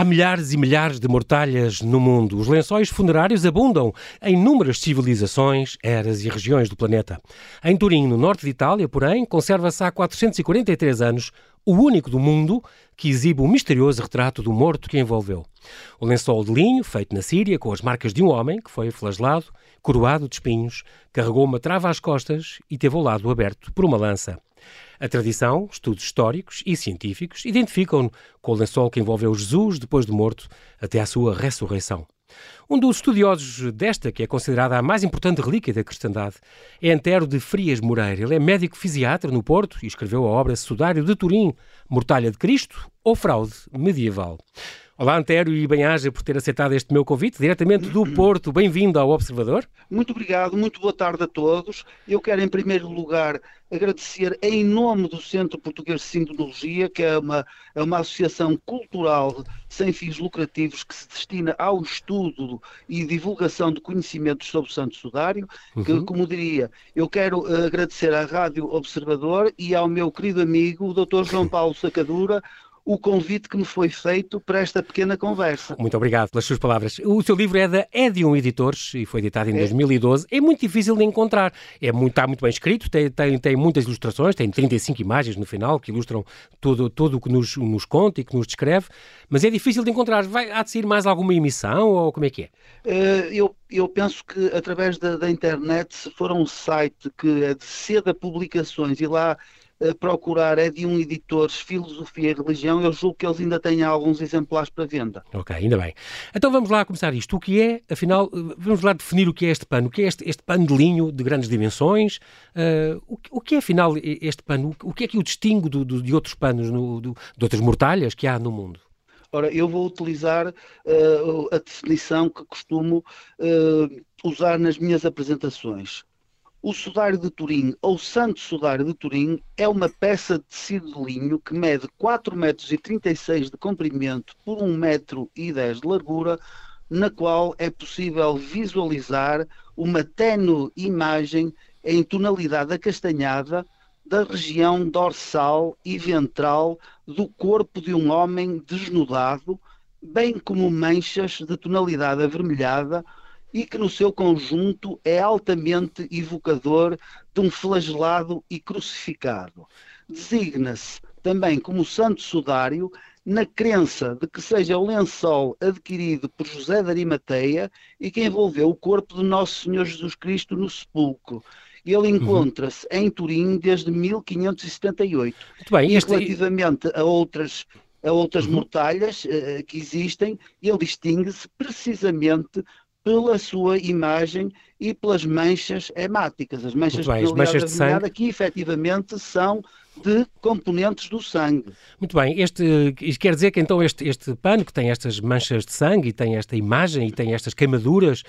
Há milhares e milhares de mortalhas no mundo. Os lençóis funerários abundam em inúmeras civilizações, eras e regiões do planeta. Em Turim, no norte de Itália, porém, conserva-se há 443 anos o único do mundo que exibe o misterioso retrato do morto que envolveu. O lençol de linho, feito na Síria, com as marcas de um homem que foi flagelado, coroado de espinhos, carregou uma trava às costas e teve o lado aberto por uma lança. A tradição, estudos históricos e científicos identificam-no com o lençol que envolveu Jesus depois de morto até à sua ressurreição. Um dos estudiosos desta, que é considerada a mais importante relíquia da cristandade, é Antero de Frias Moreira. Ele é médico fisiatra no Porto e escreveu a obra Sudário de Turim, Mortalha de Cristo ou Fraude Medieval. Olá, Antério, e bem-aja por ter aceitado este meu convite, diretamente do Porto. Bem-vindo ao Observador. Muito obrigado, muito boa tarde a todos. Eu quero, em primeiro lugar, agradecer em nome do Centro Português de Sintonologia, que é uma, é uma associação cultural sem fins lucrativos que se destina ao estudo e divulgação de conhecimentos sobre o Santo Sudário, uhum. que, como diria, eu quero agradecer à Rádio Observador e ao meu querido amigo, o Dr. João Paulo Sacadura, o convite que me foi feito para esta pequena conversa. Muito obrigado pelas suas palavras. O seu livro é da Edium Editores e foi editado em é. 2012. É muito difícil de encontrar. É muito, está muito bem escrito, tem, tem, tem muitas ilustrações, tem 35 imagens no final que ilustram tudo, tudo o que nos, nos conta e que nos descreve, mas é difícil de encontrar. Vai, há de sair mais alguma emissão ou como é que é? Uh, eu, eu penso que através da, da internet, se for um site que é de seda publicações e lá procurar é de um editor Filosofia e Religião, eu julgo que eles ainda têm alguns exemplares para venda. Ok, ainda bem. Então vamos lá começar isto. O que é, afinal, vamos lá definir o que é este pano. O que é este, este pano de linho de grandes dimensões? Uh, o, o, que é, afinal, este pano? O que é que o distingue do, do, de outros panos, no, do, de outras mortalhas que há no mundo? Ora, eu vou utilizar uh, a definição que costumo uh, usar nas minhas apresentações. O sudário de Turim, ou Santo Sudário de Turim, é uma peça de tecido de linho que mede 4,36 metros de comprimento por 1,10 metro de largura, na qual é possível visualizar uma tenue imagem em tonalidade acastanhada da região dorsal e ventral do corpo de um homem desnudado, bem como manchas de tonalidade avermelhada e que no seu conjunto é altamente evocador de um flagelado e crucificado. Designa-se também como santo sudário na crença de que seja o lençol adquirido por José de Arimateia e que envolveu o corpo de Nosso Senhor Jesus Cristo no sepulcro. Ele uhum. encontra-se uhum. em Turim desde 1578. Muito bem, este... E relativamente a outras a outras uhum. mortalhas uh, que existem, ele distingue-se precisamente pela sua imagem e pelas manchas hemáticas. As manchas, bem, as manchas de sangue que efetivamente são de componentes do sangue. Muito bem, este, isto quer dizer que então este, este pano que tem estas manchas de sangue e tem esta imagem e tem estas queimaduras,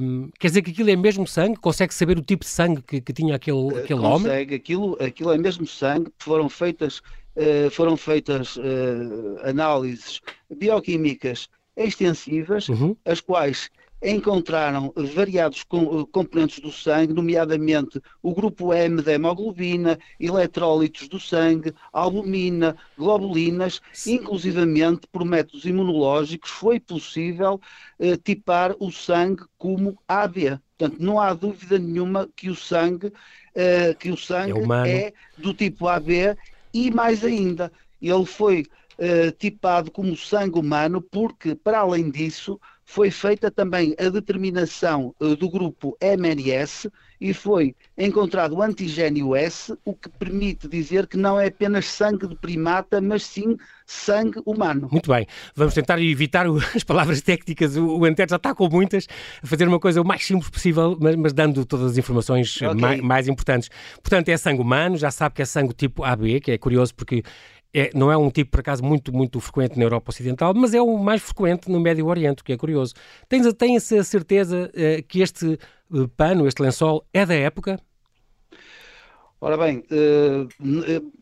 um, quer dizer que aquilo é mesmo sangue? Consegue saber o tipo de sangue que, que tinha aquele, eh, aquele homem? Consegue, aquilo, aquilo é mesmo sangue, foram feitas, uh, foram feitas uh, análises bioquímicas extensivas, uhum. as quais encontraram variados componentes do sangue, nomeadamente o grupo M da hemoglobina, eletrólitos do sangue, albumina, globulinas, inclusivamente por métodos imunológicos foi possível eh, tipar o sangue como AB. Portanto, não há dúvida nenhuma que o sangue, eh, que o sangue é, é do tipo AB e mais ainda, ele foi eh, tipado como sangue humano porque, para além disso, foi feita também a determinação uh, do grupo MNS e foi encontrado o antigênio S, o que permite dizer que não é apenas sangue de primata, mas sim sangue humano. Muito bem, vamos tentar evitar as palavras técnicas, o, o já está com muitas, a fazer uma coisa o mais simples possível, mas, mas dando todas as informações okay. mais, mais importantes. Portanto, é sangue humano, já sabe que é sangue tipo AB, que é curioso porque é, não é um tipo, por acaso, muito, muito frequente na Europa Ocidental, mas é o mais frequente no Médio Oriente, o que é curioso. Tens, tens a certeza uh, que este uh, pano, este lençol, é da época? Ora bem, uh,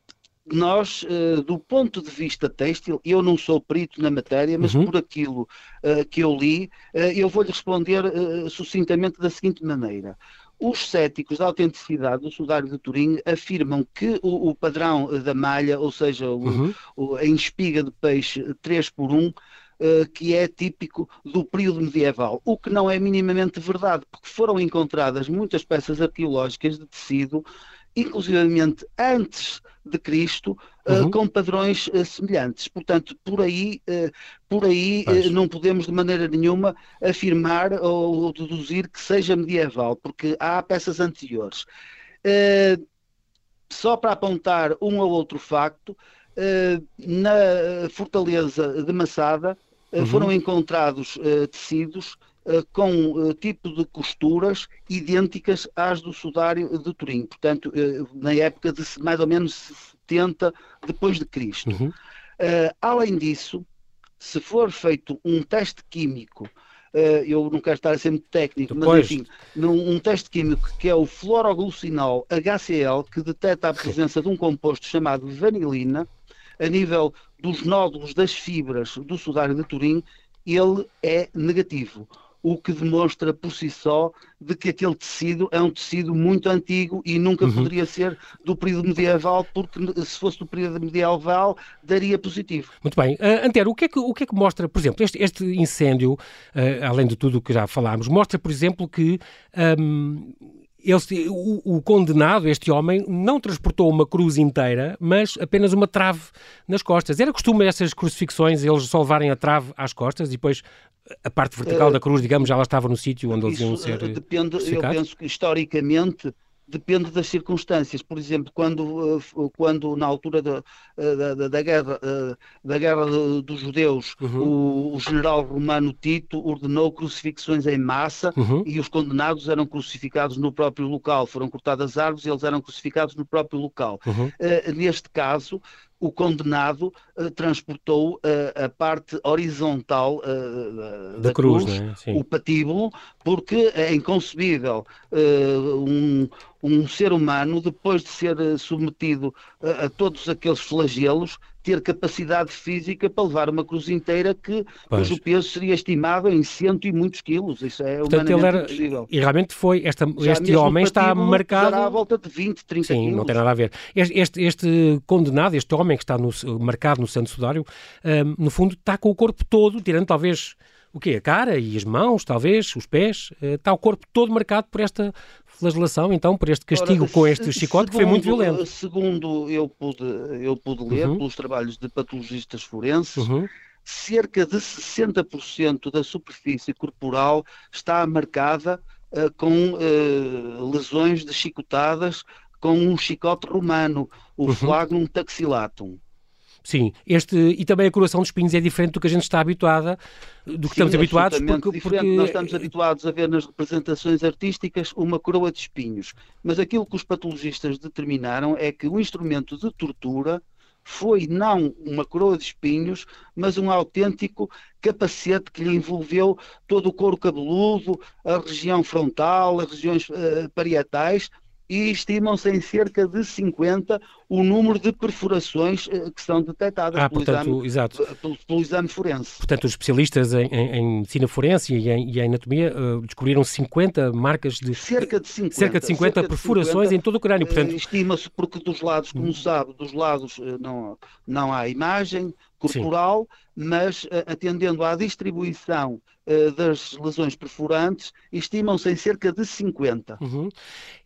nós, do ponto de vista têxtil, eu não sou perito na matéria, mas uhum. por aquilo que eu li, eu vou-lhe responder sucintamente da seguinte maneira. Os céticos da autenticidade do sudário de Turim afirmam que o, o padrão da malha, ou seja, o, uhum. o, a espiga de peixe 3 por 1, uh, que é típico do período medieval, o que não é minimamente verdade, porque foram encontradas muitas peças arqueológicas de tecido, inclusivamente antes de Cristo, uhum. uh, com padrões uh, semelhantes. Portanto, por aí, uh, por aí não podemos de maneira nenhuma afirmar ou deduzir que seja medieval, porque há peças anteriores. só para apontar um ou outro facto, na fortaleza de Massada uhum. foram encontrados tecidos com tipo de costuras idênticas às do sudário de Turim, portanto, na época de mais ou menos 70 depois de Cristo. Uhum. além disso, se for feito um teste químico eu não quero estar a ser muito técnico, Depois. mas enfim, num, um teste químico que é o fluoroglucinol HCl, que detecta a presença de um composto chamado vanilina, a nível dos nódulos das fibras do sudário de Turim, ele é negativo o que demonstra por si só de que aquele tecido é um tecido muito antigo e nunca uhum. poderia ser do período medieval, porque se fosse do período medieval daria positivo. Muito bem. Uh, Antero, o que, é que, o que é que mostra, por exemplo, este, este incêndio, uh, além de tudo o que já falámos, mostra, por exemplo, que um, ele, o, o, condenado, este homem, não transportou uma cruz inteira, mas apenas uma trave nas costas. Era costume essas crucifixões eles só levarem a trave às costas e depois a parte vertical uh, da cruz, digamos, já lá estava no sítio onde eles iam ser. Depende, eu penso que historicamente depende das circunstâncias. Por exemplo, quando, eh, quando na altura da, eh, da, da guerra, eh, da guerra dos judeus, uhum. o, o, general romano Tito ordenou crucifixões em massa uhum. e os condenados eram crucificados no próprio local. Foram cortadas árvores e eles eram crucificados no próprio local. Uhum. Uh, neste caso, o condenado uh, transportou uh, a parte horizontal uh, da, da, cruz, cruz é? o patíbulo, porque é inconcebível um, um ser humano, depois de ser submetido a, a todos aqueles flagelos, ter capacidade física para levar uma cruz inteira que, pois. cujo peso seria estimado em cento e muitos quilos. Isso é Portanto, ele era, impossível. E realmente foi, esta, este homem está marcado... à volta de 20, 30 Sim, quilos. não tem nada a ver. Este, este, este condenado, este homem que está no, marcado no Santo Sudário, um, no fundo está com o corpo todo, tirando talvez o quê? A cara e as mãos, talvez, os pés, uh, está o corpo todo marcado por esta flagelação, então, por este castigo Ora, com este chicote, segundo, que foi muito violento. Segundo eu pude, eu pude ler uhum. pelos trabalhos de patologistas forenses, uhum. cerca de 60% da superfície corporal está marcada uh, com uh, lesões de chicotadas com um chicote romano, o uhum. flagnum taxilatum. Sim, este, e também a coroação dos espinhos é diferente do que a gente está habituada, do que Sim, estamos habituados. Porque, porque, Nós estamos habituados a ver nas representações artísticas uma coroa de espinhos, mas aquilo que os patologistas determinaram é que o instrumento de tortura foi não uma coroa de espinhos, mas um autêntico capacete que lhe envolveu todo o couro cabeludo, a região frontal, as regiões uh, parietais, e estimam-se em cerca de 50 o número de perfurações uh, que são detectadas ah, pelo, portanto, exame, exato. Uh, pelo, pelo, exame forense. Portanto, os especialistas em, em, em medicina forense e em, e em anatomia uh, descobriram 50 marcas de... Cerca de 50. Cerca de 50 cerca perfurações de 50, em todo o crânio. Portanto... Estima-se porque dos lados, como hum. sabe, dos lados não, não há imagem corporal, Sim. mas atendendo à distribuição das lesões perfurantes, estimam-se em cerca de 50. Uhum.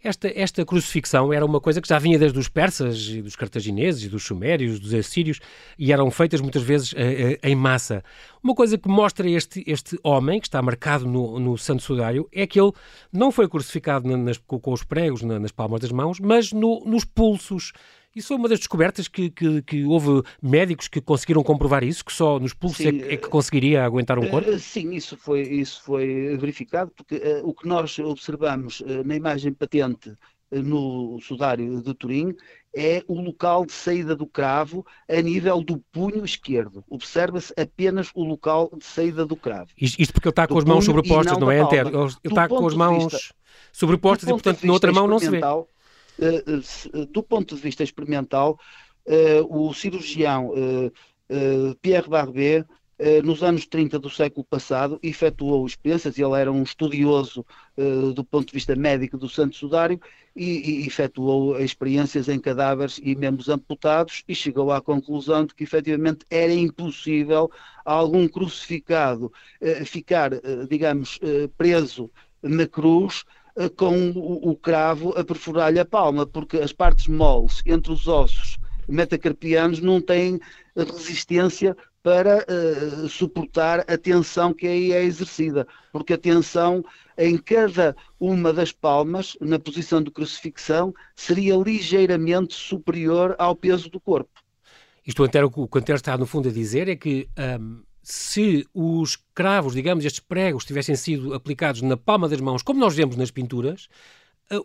Esta, esta crucifixão era uma coisa que já vinha desde os persas e dos cartagineses e dos sumérios, dos assírios, e eram feitas muitas vezes uh, em massa. Uma coisa que mostra este, este homem, que está marcado no, no Santo Sudário, é que ele não foi crucificado nas, com, os pregos na, nas palmas das mãos, mas no, nos pulsos. Isso foi uma das descobertas que, que, que, houve médicos que conseguiram comprovar isso, que só nos pulsos é, é, que conseguiria aguentar um corpo? Sim, isso foi, isso foi verificado, porque uh, o que nós observamos uh, na imagem patente no sudário de Turim é o local de saída do cravo a nível do punho esquerdo. Observa-se apenas o local de saída do cravo. Isto porque ele está com as mãos sobrepostas, não, não é, Antero? Ele está com as mãos vista, sobrepostas e, portanto, na outra mão não se vê. Uh, do ponto de vista experimental, o cirurgião Pierre Barbet eh, nos anos 30 do século passado, efetuou experiências, ele era um estudioso uh, do ponto de vista médico do Santo Sudário e, efetuou experiências em cadáveres e membros amputados e chegou à conclusão de que efetivamente era impossível algum crucificado uh, ficar, digamos, preso na cruz com o cravo a perfurar-lhe a palma, porque as partes moles entre os ossos metacarpianos não têm resistência para uh, suportar a tensão que aí é exercida, porque a tensão em cada uma das palmas, na posição de crucifixão, seria ligeiramente superior ao peso do corpo. Isto o que o Antero está no fundo a dizer é que um, se os cravos, digamos, estes pregos tivessem sido aplicados na palma das mãos, como nós vemos nas pinturas,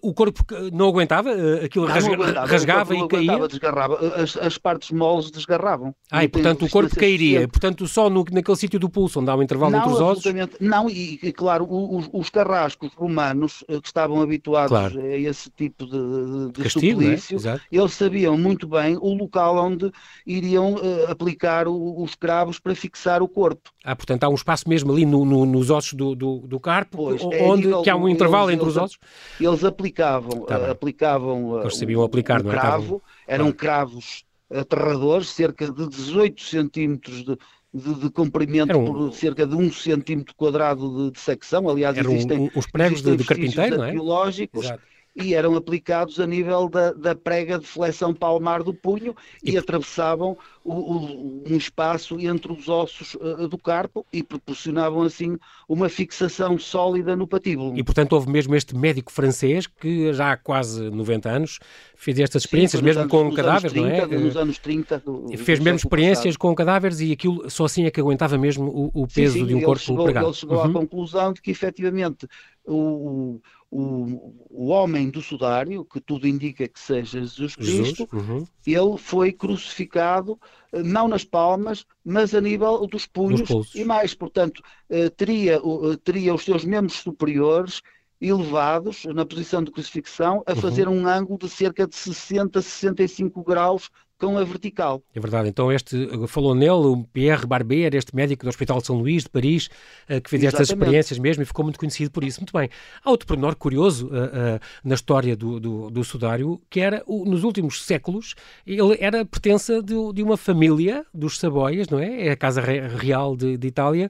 o corpo não aguentava? Eh, aquilo não, rasga, aguentava, rasgava e caía? Desgarrava. As, as, partes moles desgarravam. Ah, e portanto o corpo cairia. Portanto, só no, naquele sítio do pulso, onde há um intervalo não, entre os ossos? Não, e, e claro, os, os, carrascos romanos eh, que estavam habituados claro. a esse tipo de, de Castigo, é? suplício, é? eles sabiam muito bem o local onde iriam uh, aplicar o, os cravos para fixar o corpo. Ah, portanto há um espaço mesmo ali no, no, nos ossos do, do, do carpo, pois, é onde é que há um intervalo eles, entre os ossos? Eles aplicavam, tá aplicavam Eles sabiam aplicar, um, um cravo, é? eram cravos aterradores, cerca de 18 centímetros de, de, de comprimento um, por cerca de um centímetro quadrado de, de secção. Aliás, existem um, os pregos existem de, de carpinteiro, não é? biológicos. Exato e eram aplicados a nível da, da prega de flexão palmar do punho e, e atravessavam o, o, um espaço entre os ossos uh, do carpo e proporcionavam assim uma fixação sólida no patíbulo. E portanto houve mesmo este médico francês que já há quase 90 anos fez estas experiências Sim, mesmo anos, com cadáveres, 30, não é? Nos anos 30. Do, fez mesmo experiências passado. com cadáveres e aquilo só assim é que aguentava mesmo o, o peso sim, sim, de um corpo chegou, pregado. Ele chegou uhum. à conclusão de que efetivamente o, o, o homem do sudário, que tudo indica que seja Jesus Cristo, Jesus, uhum. ele foi crucificado eh, não nas palmas, mas a nível dos punhos e mais, portanto, eh, teria, eh, teria os seus membros superiores elevados na posição de crucifixão a uhum. fazer um ângulo de cerca de 60, 65 graus com a vertical. É verdade. Então, este falou nele, o Pierre Barbier, este médico do Hospital de São Luís, de Paris, uh, que fez Exatamente. estas experiências mesmo e ficou muito conhecido por isso. Muito bem. Há outro pormenor curioso uh, uh, na história do, do, do, sudário, que era, o, nos últimos séculos, ele era pertença de, de, uma família dos Saboias, não é? É a Casa Real de, de Itália.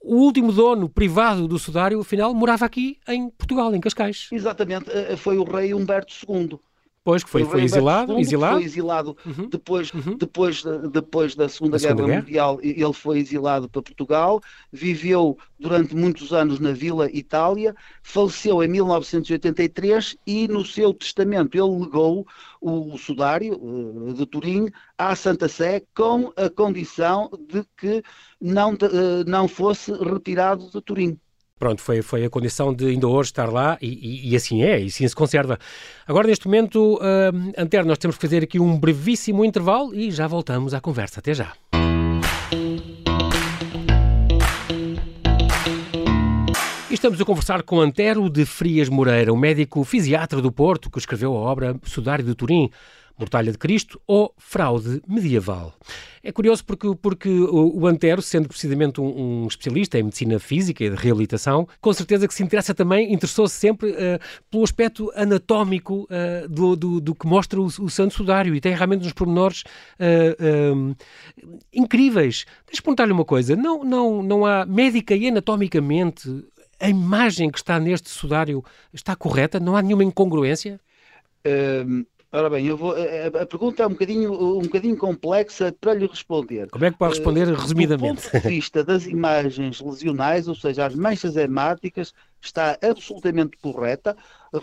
O último dono privado do sudário, afinal, morava aqui em Portugal, em Cascais. Exatamente. Foi o rei Humberto II. Pois, que foi, foi exilado, exilado. Foi exilado uhum. Depois, uhum. Depois, depois da Segunda, Guerra, Segunda Guerra, Mundial, ele foi exilado para Portugal, viveu durante muitos anos na Vila Itália, faleceu em 1983 e no seu testamento ele legou o, o sudário de Turim à Santa Sé com a condição de que não, uh, não fosse retirado de Turim. Pronto, foi, foi a condição de ainda hoje estar lá e, e, e assim é, e assim se conserva. Agora, neste momento, uh, Antero, nós temos que fazer aqui um brevíssimo intervalo e já voltamos à conversa. Até já. estamos a conversar com Antero de Frias Moreira, o médico fisiatra do Porto que escreveu a obra Sudário de Turim. Mortalha de Cristo ou fraude medieval. É curioso porque, porque o Antero, sendo precisamente um, um especialista em medicina física e de reabilitação, com certeza que se interessa também, interessou-se sempre uh, pelo aspecto anatómico uh, do, do, do, que mostra o, o Santo Sudário e tem realmente uns pormenores uh, incríveis. Deixa-me perguntar-lhe uma coisa: não, não, não há médica e anatomicamente a imagem que está neste sudário está correta? Não há nenhuma incongruência? Um, Ora bem, eu vou, a, a, pergunta é um bocadinho, um bocadinho complexa para lhe responder. Como é que pode responder uh, resumidamente? Do ponto de vista das imagens lesionais, ou seja, as manchas hemáticas, está absolutamente correta,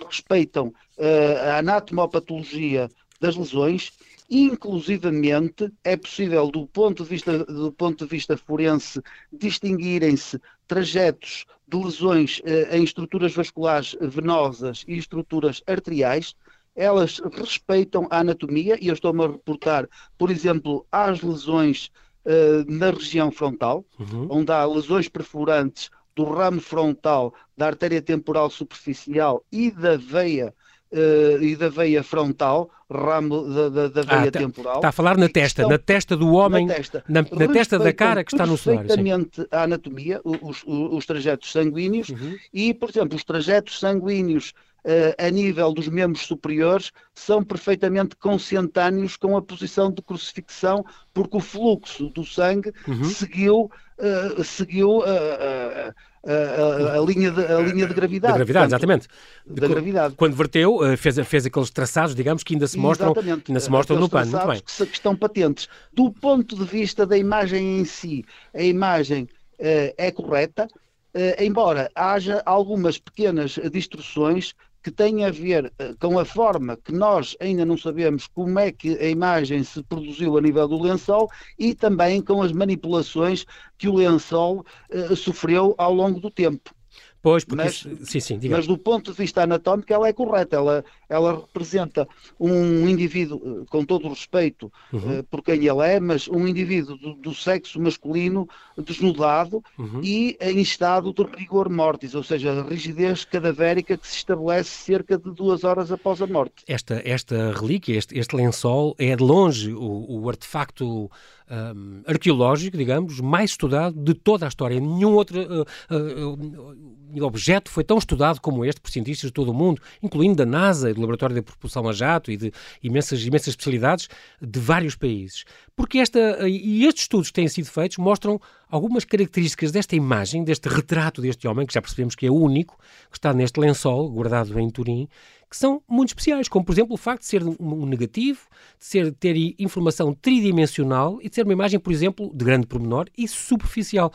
respeitam uh, a anatomopatologia das lesões, inclusivamente é possível, do ponto de vista, do ponto de vista forense, distinguirem-se trajetos de lesões uh, em estruturas vasculares venosas e estruturas arteriais, elas respeitam a anatomia, e eu estou-me a reportar, por exemplo, às lesões uh, na região frontal, uhum. onde há lesões perfurantes do ramo frontal, da artéria temporal superficial e da veia uh, e da veia frontal, ramo da, da, da veia ah, tá, temporal. Está a falar na testa, estão, na testa do homem, na testa, na, na testa da cara que está no solário. Perfeitamente a anatomia, os, os, os trajetos sanguíneos uhum. e, por exemplo, os trajetos sanguíneos Uh, a nível dos membros superiores são perfeitamente consentâneos com a posição de crucifixão, porque o fluxo do sangue uhum. seguiu, uh, seguiu uh, a, a, linha de, a linha de gravidade. De gravidade, Portanto, exatamente. Da gravidade. Quando verteu, eh, fez, fez aqueles traçados, digamos, que ainda se mostram, ainda se mostram no pano. Muito bem. Que, que estão patentes. Do ponto de vista da imagem em si, a imagem uh, é correta, uh, embora haja algumas pequenas distorções que tem a ver eh, com a forma que nós ainda não sabemos como é que a imagem se produziu a nível do lençol e também com as manipulações que o lençol uh, sofreu ao longo do tempo. Pois, porque mas, isso, sim, sim, mas do ponto de vista anatómico ela é correta, ela, ela representa um indivíduo, eh, com todo o respeito uhum. uh, por quem ele é, mas um indivíduo do, do sexo masculino desnudado uhum. e em estado de rigor mortis, ou seja, a rigidez cadavérica que se estabelece cerca de duas horas após a morte. Esta, esta relíquia, este, este lençol, é de longe o, o artefacto um, arqueológico, digamos, mais estudado de toda a história. Nenhum outro uh, uh, objeto foi tão estudado como este por cientistas de todo o mundo, incluindo da NASA, do Laboratório de Propulsão a Jato e de imensas, imensas especialidades de vários países. Porque esta, e estes estudos que têm sido feitos mostram algumas características desta imagem, deste retrato deste homem, que já percebemos que é o único, que está neste lençol guardado em Turim, que são muito especiais, como por exemplo o facto de ser um negativo, de ser, ter informação tridimensional e de ser uma imagem, por exemplo, de grande pormenor e superficial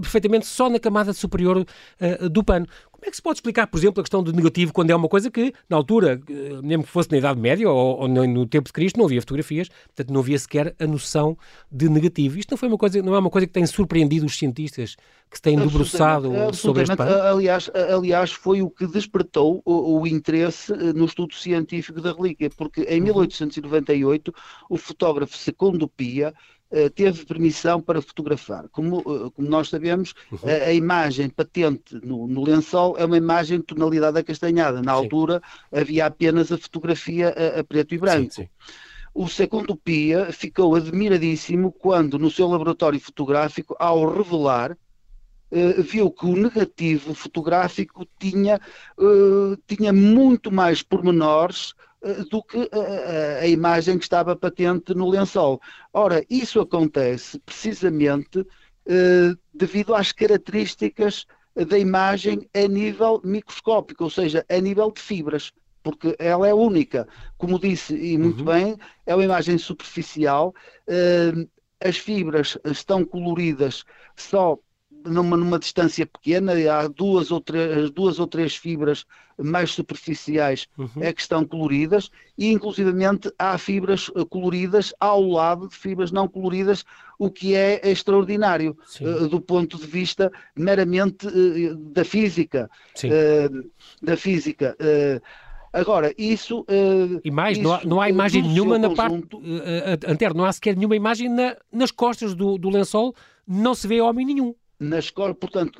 perfeitamente só na camada superior uh, do pano. Como é que se pode explicar, por exemplo, a questão do negativo quando é uma coisa que, na altura, uh, mesmo que fosse na Idade Média ou, ou, no tempo de Cristo, não havia fotografias, portanto não havia sequer a noção de negativo. Isto não, foi uma coisa, não é uma coisa que tem surpreendido os cientistas que se têm debruçado sobre este pano? Aliás, aliás, foi o que despertou o, o, interesse eh, no estudo científico da relíquia, porque em 1898 uhum. o fotógrafo Secondo Pia eh, teve permissão para fotografar. Como, eh, como nós sabemos, uhum. a, a, imagem patente no, no, lençol é uma imagem de tonalidade acastanhada. Na sim. altura havia apenas a fotografia a, a preto e branco. Sim, sim. O segundo Pia ficou admiradíssimo quando, no seu laboratório fotográfico, ao revelar viu que o negativo fotográfico tinha, tinha muito mais pormenores eh, do que a, a, imagem que estava patente no lençol. Ora, isso acontece precisamente eh, devido às características da imagem a nível microscópico, ou seja, a nível de fibras, porque ela é única. Como disse, e muito uhum. bem, é uma imagem superficial. Eh, as fibras estão coloridas só numa, numa distância pequena, há duas ou, três, duas ou três fibras mais superficiais uhum. é que estão coloridas e inclusivamente há fibras eh, coloridas ao lado de fibras não coloridas, o que é extraordinário uh, do ponto de vista meramente uh, da física. Uh, da física. Agora, isso. Uh, e mais, isso, não, há, não há imagem nenhuma na conjunto, parte. Uh, Antero, não há sequer nenhuma imagem na, nas costas do, do lençol, não se vê homem nenhum na escola, portanto,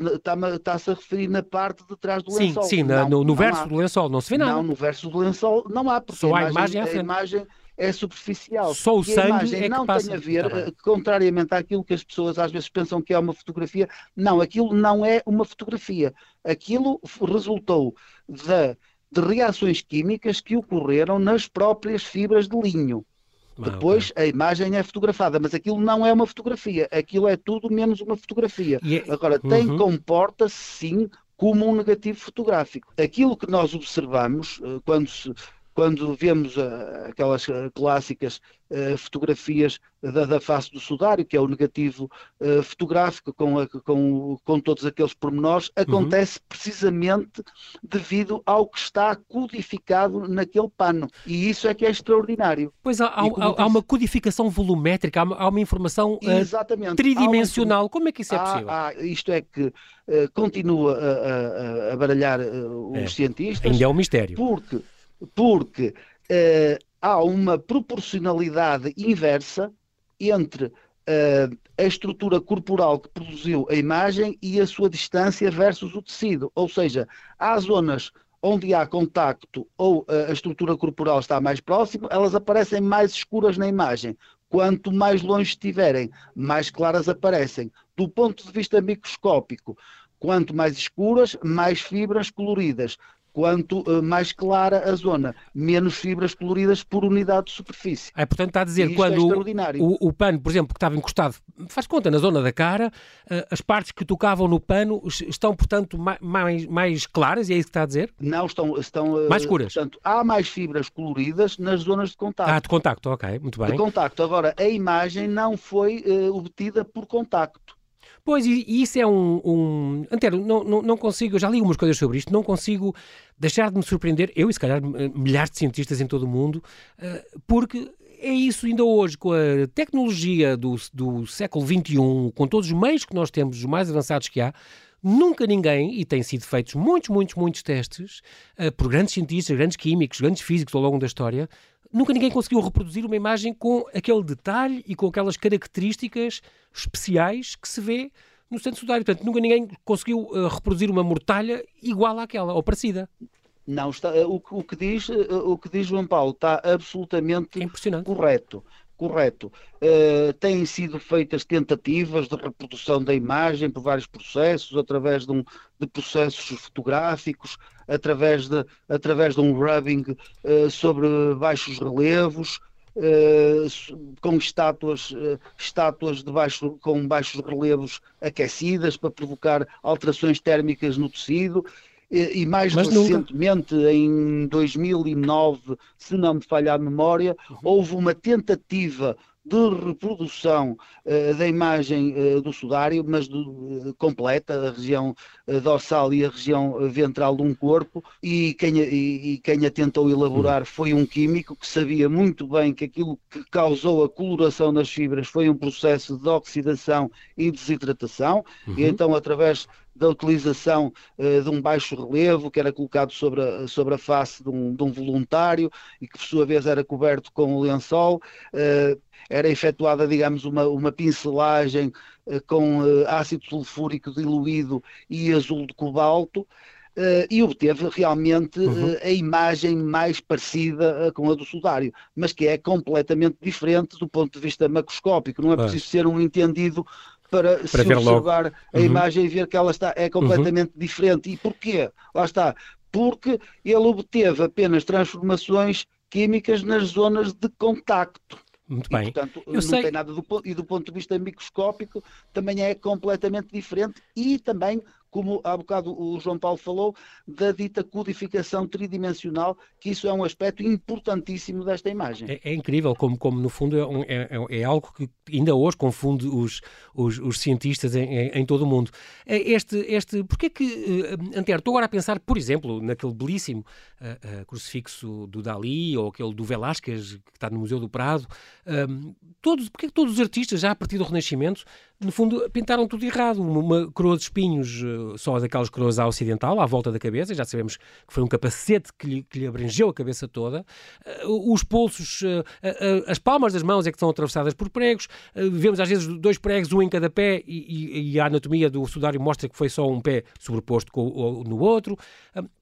está-se a referir na parte de trás do lençol. Sim, sim, não, no, no verso há. do lençol, não se vê nada. Não, no verso do lençol não há, porque Só a imagem, a imagem é superficial. Só o sangue a imagem é não passa. tem a ver, tá contrariamente àquilo que as pessoas às vezes pensam que é uma fotografia, não, aquilo não é uma fotografia. Aquilo resultou de, de reações químicas que ocorreram nas próprias fibras de linho. Ah, Depois okay. a imagem é fotografada, mas aquilo não é uma fotografia, aquilo é tudo menos uma fotografia. É... Agora, tem, uhum. comporta-se sim como um negativo fotográfico. Aquilo que nós observamos eh, quando se quando vemos uh, aquelas uh, clássicas uh, fotografias da, da, face do sudário, que é o negativo fotográfico com, com, com, todos aqueles pormenores, uhum. acontece uhum. precisamente devido ao que está codificado naquele pano. E isso é que é extraordinário. Pois há, há, há uma codificação volumétrica, há, há uma informação tridimensional. Uma... Como é que isso é possível? Há, isto é que continua a baralhar os é. cientistas. Ainda é um mistério. Porque porque uh, há uma proporcionalidade inversa entre uh, a estrutura corporal que produziu a imagem e a sua distância versus o tecido. Ou seja, há zonas onde há contacto ou uh, a estrutura corporal está mais próxima, elas aparecem mais escuras na imagem. Quanto mais longe estiverem, mais claras aparecem. Do ponto de vista microscópico, quanto mais escuras, mais fibras coloridas quanto uh, mais clara a zona, menos fibras coloridas por unidade de superfície. É, portanto, está a dizer, quando é o, o, pano, por exemplo, que estava encostado, faz conta, na zona da cara, uh, as partes que tocavam no pano estão, portanto, mais, mais claras, e é isso que está a dizer? Não, estão... estão uh, mais escuras? Portanto, há mais fibras coloridas nas zonas de contacto. Ah, de contacto, ok, muito bem. De contacto. Agora, a imagem não foi obtida por contacto. Pois, e, isso é um. um... Antero, não, não, não consigo, eu já li algumas coisas sobre isto, não consigo deixar de me surpreender, eu e se calhar milhares de cientistas em todo o mundo, eh, porque é isso ainda hoje, com a tecnologia do, do século XXI, com todos os meios que nós temos, os mais avançados que há, nunca ninguém, e têm sido feitos muitos, muitos, muitos testes uh, por grandes cientistas, grandes químicos, grandes físicos ao longo da história, nunca ninguém conseguiu reproduzir uma imagem com aquele detalhe e com aquelas características especiais que se vê no centro sudário. Portanto, nunca ninguém conseguiu uh, reproduzir uma mortalha igual àquela, ou parecida. Não, está, eh, o, o, que diz, eh, o que diz João Paulo está absolutamente é correto. Correto. Uh, têm sido feitas tentativas de reprodução da imagem por vários processos, através de, um, de processos fotográficos, através de, através de um rubbing uh, sobre baixos relevos, uh, com estátuas, estátuas de baixo, com baixos relevos aquecidas para provocar alterações térmicas no tecido. E, e mais Mas recentemente, nunca... em 2009, se não me falha a memória, uhum. houve uma tentativa de reprodução uh, da imagem uh, do sudário, mas uh, completa, a região dorsal e a região ventral de um corpo, e quem, e, e quem a tentou elaborar uhum. foi um químico que sabia muito bem que aquilo que causou a coloração das fibras foi um processo de oxidação e desidratação, uhum. e então através da utilização uh, de um baixo relevo que era colocado sobre a, sobre a face de um, de um, voluntário e que por sua vez era coberto com o lençol. Uh, era efetuada, digamos, uma, uma pincelagem uh, com ácido sulfúrico diluído e azul de cobalto. Uh, e obteve realmente uhum. uh, a imagem mais parecida uh, com a do sudário, mas que é completamente diferente do ponto de vista macroscópico. Não é preciso ser um entendido para, para se observar logo. a uhum. imagem e ver que ela está, é completamente uhum. diferente. E porquê? Lá está. Porque ele obteve apenas transformações químicas nas zonas de contacto. Muito bem. E, portanto, Eu não sei... tem nada do, e do ponto de vista microscópico também é completamente diferente e também como há bocado o João Paulo falou, da dita codificação tridimensional, que isso é um aspecto importantíssimo desta imagem. É, é incrível como, como, no fundo, é, é, é, é algo que ainda hoje confunde os, os, os cientistas em, em, todo o mundo. É, este, este, porquê que, uh, Antero, estou agora a pensar, por exemplo, naquele belíssimo uh, uh, crucifixo do Dali ou aquele do Velázquez, que está no Museu do Prado, um, todos, porquê que todos os artistas, já a partir do Renascimento, no fundo, pintaram tudo errado. Uma coroa de espinhos, eh, só daquelas coroas à ocidental, à volta da cabeça, já sabemos que foi um capacete que lhe, que lhe abrangeu a cabeça toda. Eh, os pulsos, eh, as palmas das mãos é que estão atravessadas por pregos. Vemos às vezes dois pregos, um em cada pé, e, e a anatomia do sudário mostra que foi só um pé sobreposto no outro.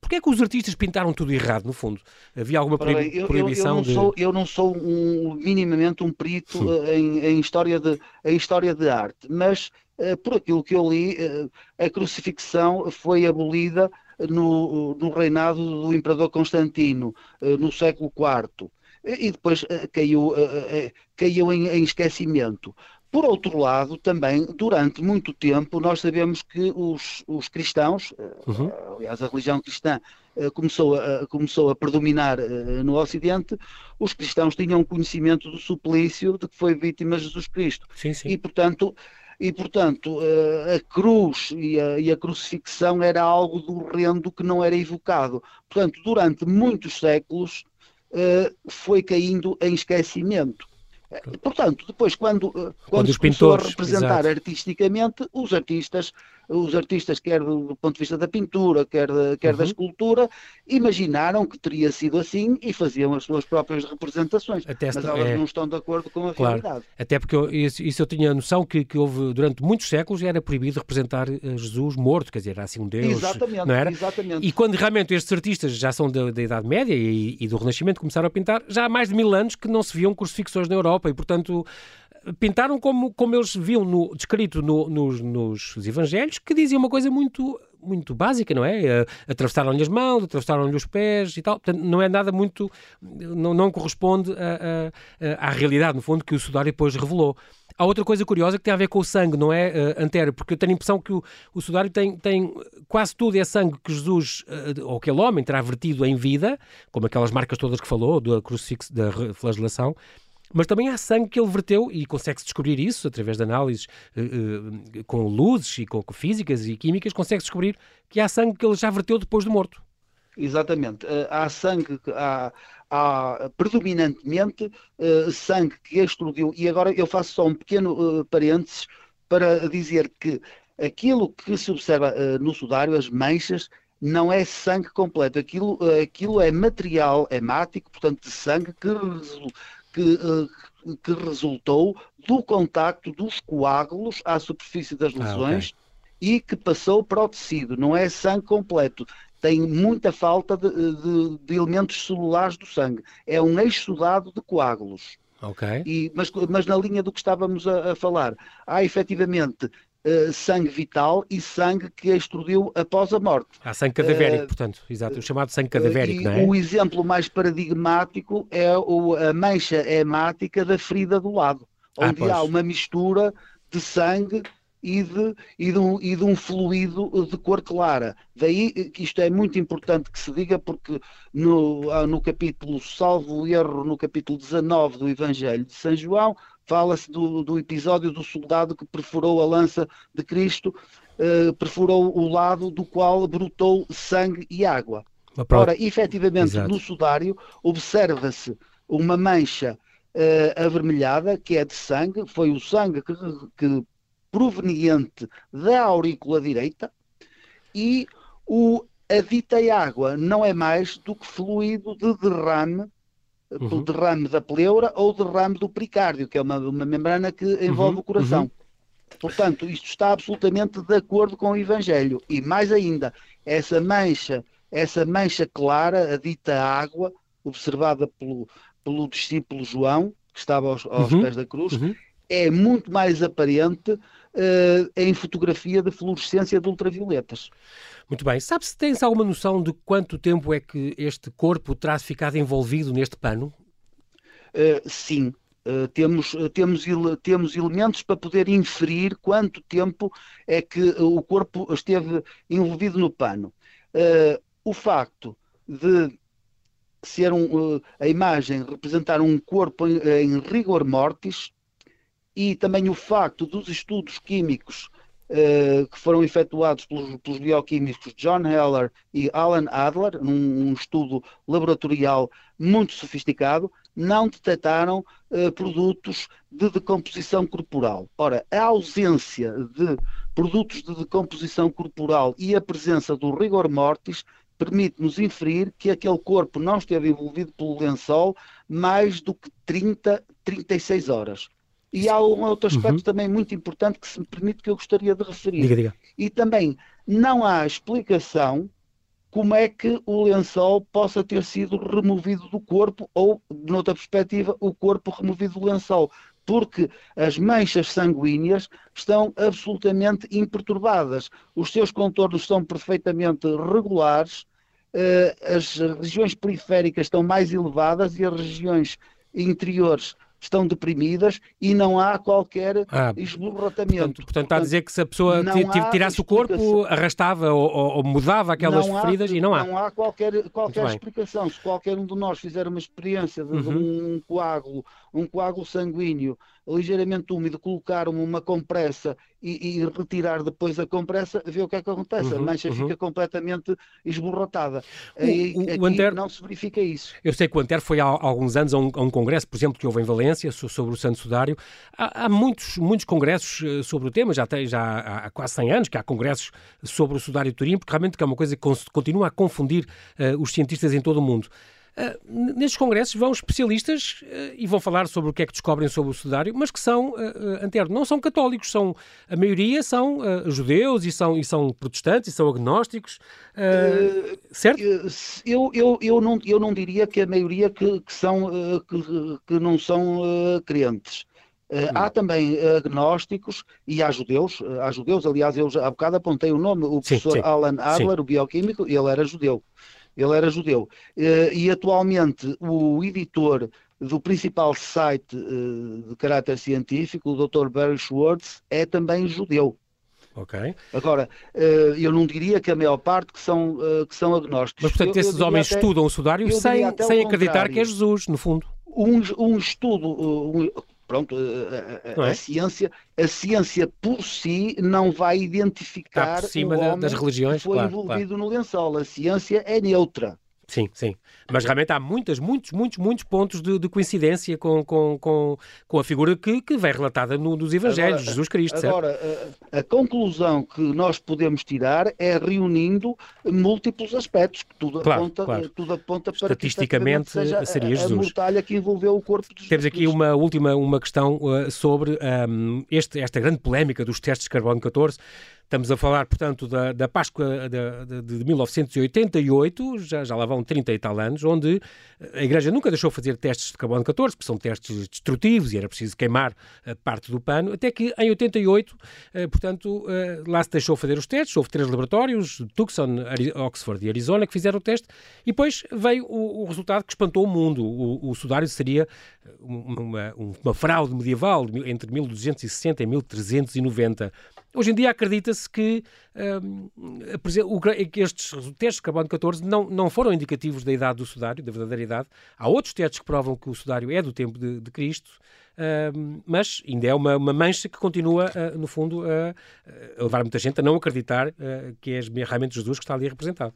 Porquê é que os artistas pintaram tudo errado, no fundo? Havia alguma proibição eu, eu, eu, não de... sou, eu não sou um, minimamente um perito em, em, história de, em história de arte mas uh, por aquilo que eu li, uh, a crucifixão foi abolida no, no reinado do imperador Constantino, uh, no século IV, e depois caiu, caiu em, em esquecimento. Por outro lado, também, durante muito tempo, nós sabemos que os, os cristãos, uhum. aliás, a religião cristã começou a, começou a predominar no Ocidente, os cristãos tinham conhecimento do suplício de que foi vítima Jesus Cristo. Sim, sim. E, portanto, e, portanto, eh, a cruz e a, e a, crucifixão era algo do horrendo que não era evocado. Portanto, durante muitos séculos eh, foi caindo em esquecimento. Portanto, depois, quando, eh, quando, quando se começou pintores, a representar exato. artisticamente, os artistas os artistas, quer do, do ponto de vista da pintura, quer, de, quer uhum. da escultura, imaginaram que teria sido assim e faziam as suas próprias representações. Até mas elas é... não estão de acordo com a claro. realidade. Até porque eu, isso, isso, eu tinha noção que, que houve, durante muitos séculos, era proibido representar eh, Jesus morto, quer dizer, era assim um Deus. Exatamente, não era? exatamente. E quando realmente estes artistas já são da, da Idade Média e, e do Renascimento começaram a pintar, já há mais de mil anos que não se viam crucifixões na Europa e, portanto, pintaram como, como eles viam no, descrito no, nos, nos evangelhos, que dizia uma coisa muito muito básica, não é? Uh, atravessaram-lhe as mãos, atravessaram-lhe os pés e tal. Portanto, não é nada muito. não, não corresponde a, a, à realidade, no fundo, que o Sudário depois revelou. Há outra coisa curiosa que tem a ver com o sangue, não é, uh? Porque eu tenho a impressão que o, o Sudário tem, tem quase tudo é sangue que Jesus, uh, ou aquele homem, terá vertido em vida, como aquelas marcas todas que falou, da crucifixo, da flagelação, mas também há sangue que ele verteu e consegue-se descobrir isso através de análises uh, uh, com luzes e com, com, físicas e químicas, consegue-se descobrir que há sangue que ele já verteu depois do morto. Exatamente. Uh, há sangue, há, há predominantemente sangue que extrudiu, e agora eu faço só um pequeno parênteses para dizer que aquilo que se observa no sudário, as manchas, não é sangue completo, aquilo, aquilo é material hemático, portanto, de sangue que, que, eh, que resultou do contacto dos coágulos à superfície das lesões ah, okay. e que passou para o tecido. Não é sangue completo. Tem muita falta de, de, de elementos celulares do sangue. É um exudado de coágulos. Okay. E, mas, mas, na linha do que estávamos a, a falar, há efetivamente uh, sangue vital e sangue que extrudiu após a morte. Há sangue cadavérico, uh, portanto, exato, o chamado sangue cadavérico, não é? O exemplo mais paradigmático é o, a mancha hemática da ferida do lado, ah, onde ah, há uma mistura de sangue e de, e, de um, e de um fluido de cor clara. Daí que isto é muito importante que se diga, porque no, no capítulo, salvo erro, no capítulo 19 do Evangelho de São João, fala-se do, do, episódio do soldado que perfurou a lança de Cristo, uh, perfurou o lado do qual brotou sangue e água. Ora, efetivamente, Exato. no sudário observa-se uma mancha uh, avermelhada, que é de sangue, foi o sangue que, que proveniente da aurícula direita, e o, a dita água não é mais do que fluido de derrame uhum. pelo derrame da pleura ou derrame do pericárdio, que é uma, uma membrana que envolve uhum. o coração. Uhum. Portanto, isto está absolutamente de acordo com o Evangelho. E mais ainda, essa mancha, essa mancha clara, a dita água, observada pelo, pelo discípulo João, que estava aos, aos uhum. pés da cruz, uhum. é muito mais aparente uh, em fotografia de fluorescência de ultravioletas. Muito bem. Sabe se tens alguma noção de quanto tempo é que este corpo terá ficado envolvido neste pano? Uh, sim. Uh, temos, uh, temos, temos elementos para poder inferir quanto tempo é que o corpo esteve envolvido no pano. o facto de ser um, a imagem representar um corpo em, em rigor mortis e também o facto dos estudos químicos uh, que foram efetuados pelos, pelos, bioquímicos John Heller e Alan Adler, num um estudo laboratorial muito sofisticado, não detectaram uh, produtos de decomposição corporal. Ora, a ausência de produtos de decomposição corporal e a presença do rigor mortis permite-nos inferir que aquele corpo não esteve envolvido pelo lençol mais do que 30, 36 horas. E há um outro aspecto uhum. também muito importante que se me permite que eu gostaria de referir. Diga, diga. E também não há explicação como é que o lençol possa ter sido removido do corpo ou, noutra perspectiva, o corpo removido do lençol. Porque as manchas sanguíneas estão absolutamente imperturbadas. Os seus contornos são perfeitamente regulares, eh, as regiões periféricas estão mais elevadas e as regiões interiores estão deprimidas e não há qualquer ah, esborratamento. Portanto, portanto, está a dizer que se a pessoa tirasse o corpo, arrastava ou, ou mudava aquelas há, feridas e não há. Não há qualquer, qualquer explicação. Se qualquer um de nós fizer uma experiência de, uhum. um coágulo, um coágulo sanguíneo ligeiramente úmido, colocar uma compressa e, e, retirar depois a compressa, ver o que é que acontece. Uhum, a mancha uhum. fica completamente esborratada. O, o, o Anter... não se verifica isso. Eu sei que o Anter foi há, alguns anos a um, a um, congresso, por exemplo, que houve em Valência, sobre o Santo Sudário. Há, há muitos, muitos congressos eh, sobre o tema, já, tem, já há, quase 100 anos que há congressos sobre o Sudário de Turim, porque realmente é uma coisa que continua a confundir uh, os cientistas em todo o mundo. Uh, nestes congressos vão especialistas uh, e vão falar sobre o que é que descobrem sobre o sudário, mas que são, uh, Antero, não são católicos, são, a maioria são judeus e são, e são protestantes e são agnósticos, certo? Eu, eu, eu, não, eu não diria que a maioria que, que são, que, que não são crentes. Uh, há também agnósticos e há judeus, há judeus, aliás, eu já há bocado apontei o nome, o professor sim, sim. Alan Adler, sim. o bioquímico, ele era judeu ele era judeu. Eh, e atualmente o editor do principal site eh, de caráter científico, o Dr. Barry Schwartz, é também judeu. Ok. Agora, eh, eu não diria que a maior parte que são, que são agnósticos. Mas, portanto, eu, esses eu homens até, estudam o sudário sem, sem acreditar que é Jesus, no fundo. Um, um estudo, um, pronto, a, a, a é? ciência, a ciência por si não vai identificar Está por cima o homem das religiões, que foi claro, envolvido claro. no lençol. A ciência é neutra. Sim, sim. Mas realmente há muitas, muitos, muitos, muitos pontos de, de coincidência com, com, com, com, a figura que, que vem relatada no, nos Evangelhos, agora, Jesus Cristo. Agora, a, a, conclusão que nós podemos tirar é reunindo múltiplos aspectos, que tudo claro, aponta, claro. Tudo aponta para Estatisticamente que seja seria Jesus. a mortalha que envolveu o corpo de Jesus Temos aqui uma última uma questão uh, sobre um, este, esta grande polémica dos testes de carbono 14. Estamos a falar, portanto, da, da Páscoa de, de, de 1988, já, já lá vão 30 e tal anos, onde a Igreja nunca deixou fazer testes de carbono 14, porque são testes destrutivos e era preciso queimar eh, parte do pano, até que em 88, eh, portanto, eh, lá se deixou fazer os testes, houve três laboratórios, Tucson, Oxford e Arizona, que fizeram o teste, e depois veio o, o resultado que espantou o mundo. O, o sudário seria uma, uma fraude medieval entre 1260 e 1390. Hoje em dia acredita-se que, um, que estes testes de carbono 14 não, não foram indicativos da idade do sudário, da verdadeira idade. Há outros testes que provam que o sudário é do tempo de, de Cristo, um, mas ainda é uma, uma mancha que continua, uh, no fundo, a, a, levar muita gente a não acreditar uh, que é realmente Jesus que está ali representado.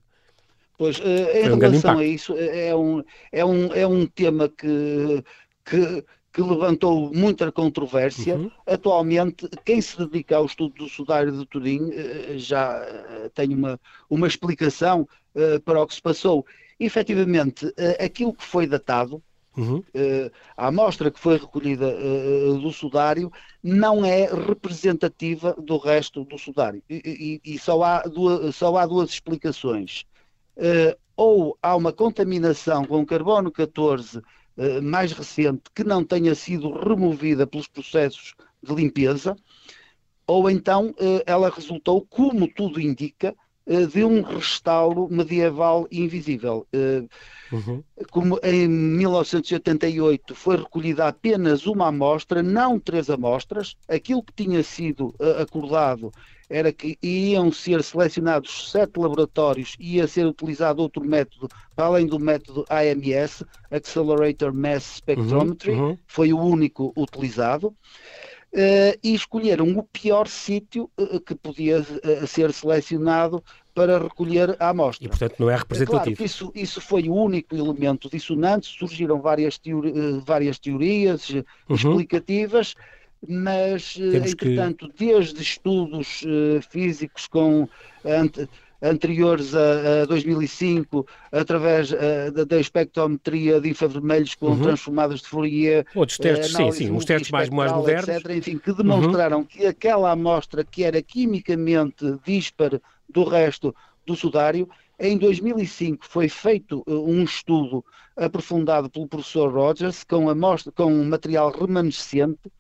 Pois, uh, em um relação a isso, é um, é, um, é um tema que, que que levantou muita controvérsia. Uhum. Atualmente, quem se dedica ao estudo do sudário de Turim eh, já eh, tem uma, uma explicação uh, para o que se passou. efetivamente, aquilo que foi datado, uhum. uh, a amostra que foi recolhida do sudário, não é representativa do resto do sudário. E, e, e só, há duas, só há duas explicações. ou há uma contaminação com carbono 14 eh, mais recente que não tenha sido removida pelos processos de limpeza, ou então uh, ela resultou, como tudo indica, de um restauro medieval invisível. Uhum. Como em 1988 foi recolhida apenas uma amostra, não três amostras, aquilo que tinha sido acordado era que iam ser selecionados sete laboratórios e ia ser utilizado outro método, para além do método AMS, Accelerator Mass Spectrometry, uhum, uhum. foi o único utilizado. Uh, e escolheram o pior sítio uh, que podia ser selecionado para recolher a amostra. E, portanto, não é representativo. É claro que isso, isso foi o único elemento dissonante, surgiram várias, teori várias teorias uhum. explicativas, mas Temos entretanto, que... desde estudos físicos com ante, anteriores a, a, 2005, através uh, da, da, espectrometria de infravermelhos com uhum. transformadas de Fourier, outros testes, sim, sim, uns testes mais, mais modernos, etc., enfim, que demonstraram uhum. que aquela amostra que era quimicamente dispar do resto do sudário, em 2005 foi feito uh, um estudo aprofundado pelo professor Rogers com, amostra, com um material remanescente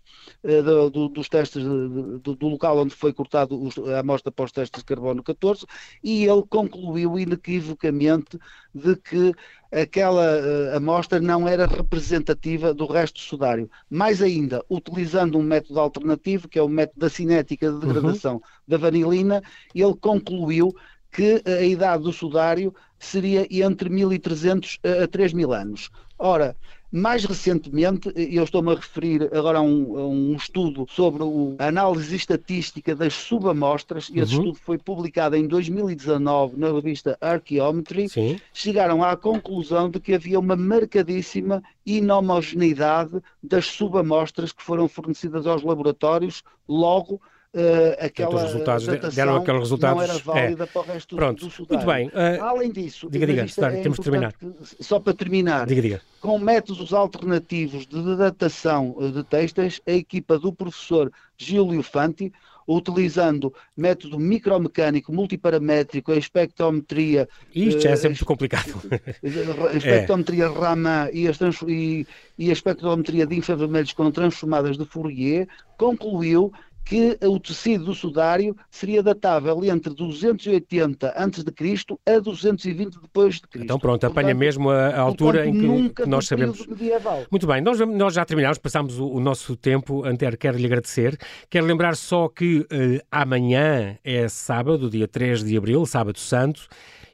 eh, do, do, dos testes do, do, local onde foi cortado a amostra para os testes de carbono 14 e ele concluiu inequivocamente de que aquela uh, amostra não era representativa do resto do sudário. Mais ainda, utilizando um método alternativo, que é o método da cinética de degradação uhum. da vanilina, ele concluiu que a idade do sudário seria entre 1300 a 3000 anos. Ora, Mais recentemente, eu estou-me a referir agora a um, a um estudo sobre o, a análise estatística das subamostras, e esse uhum. estudo foi publicado em 2019 na revista Archaeometry. Sim. Chegaram à conclusão de que havia uma marcadíssima inhomogeneidade das subamostras que foram fornecidas aos laboratórios logo Uh, aquela resultados deram aqueles resultados. não era válida é. para o resto Pronto, do Muito bem. Uh, Além disso, diga, diga, é temos de terminar. Que, só para terminar, diga, diga. com métodos alternativos de datação eh, de textos, a equipa do professor Gílio Fanti, utilizando método micromecânico, multiparamétrico, a espectrometria. Isto já é sempre complicado. A espectrometria é. Raman e, e, e a espectrometria de infravermelhos com transformadas de Fourier, concluiu que o tecido do sudário seria datável entre 280 a.C. a 220 depois de Cristo. Então pronto, apanha portanto, mesmo a, a altura em que, que nós sabemos. Medieval. Muito bem, nós, nós já terminamos, passámos o, o nosso tempo. Anter, quero lhe agradecer. Quero lembrar só que uh, amanhã é sábado, dia 3 de abril, sábado santo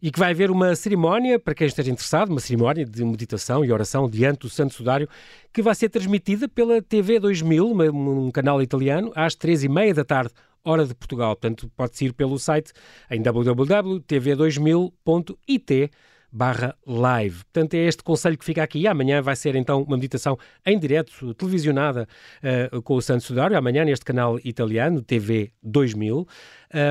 e que vai haver uma cerimónia, para quem esteja interessado, uma cerimónia de meditação e oração diante do Santo Sudário, que vai ser transmitida pela TV 2000, uma, um canal italiano, às três e meia da tarde, hora de Portugal. Portanto, pode-se ir pelo site em www.tv2000.it barra live. Portanto, é este conselho que fica aqui. E amanhã vai ser então uma meditação em direto, televisionada uh, com o Santo Sudário, amanhã neste canal italiano, TV 2000.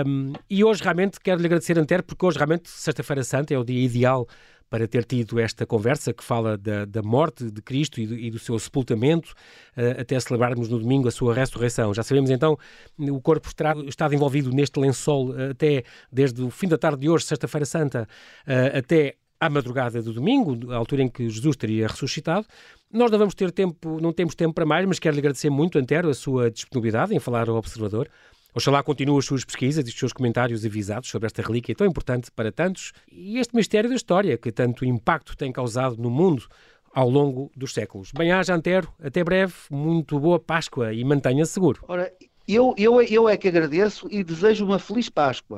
Um, e hoje realmente quero lhe agradecer, Antero, porque hoje realmente, Sexta-feira Santa, é o dia ideal para ter tido esta conversa que fala da, da morte de Cristo e do, e do seu sepultamento, uh, até celebrarmos no domingo a sua ressurreição. Já sabemos então, o corpo terá estado envolvido neste lençol uh, até desde o fim da tarde de hoje, Sexta-feira Santa, uh, até à madrugada do domingo, a altura em que Jesus teria ressuscitado. Nós não vamos ter tempo, não temos tempo para mais, mas quero lhe agradecer muito, Antero, a sua disponibilidade em falar ao Observador. Oxalá continue as suas pesquisas e os seus comentários avisados sobre esta relíquia tão importante para tantos e este mistério da história que tanto impacto tem causado no mundo ao longo dos séculos. Bem-aja, Antero, até breve, muito boa Páscoa e mantenha-se seguro. Ora, eu, eu, eu é que agradeço e desejo uma feliz Páscoa.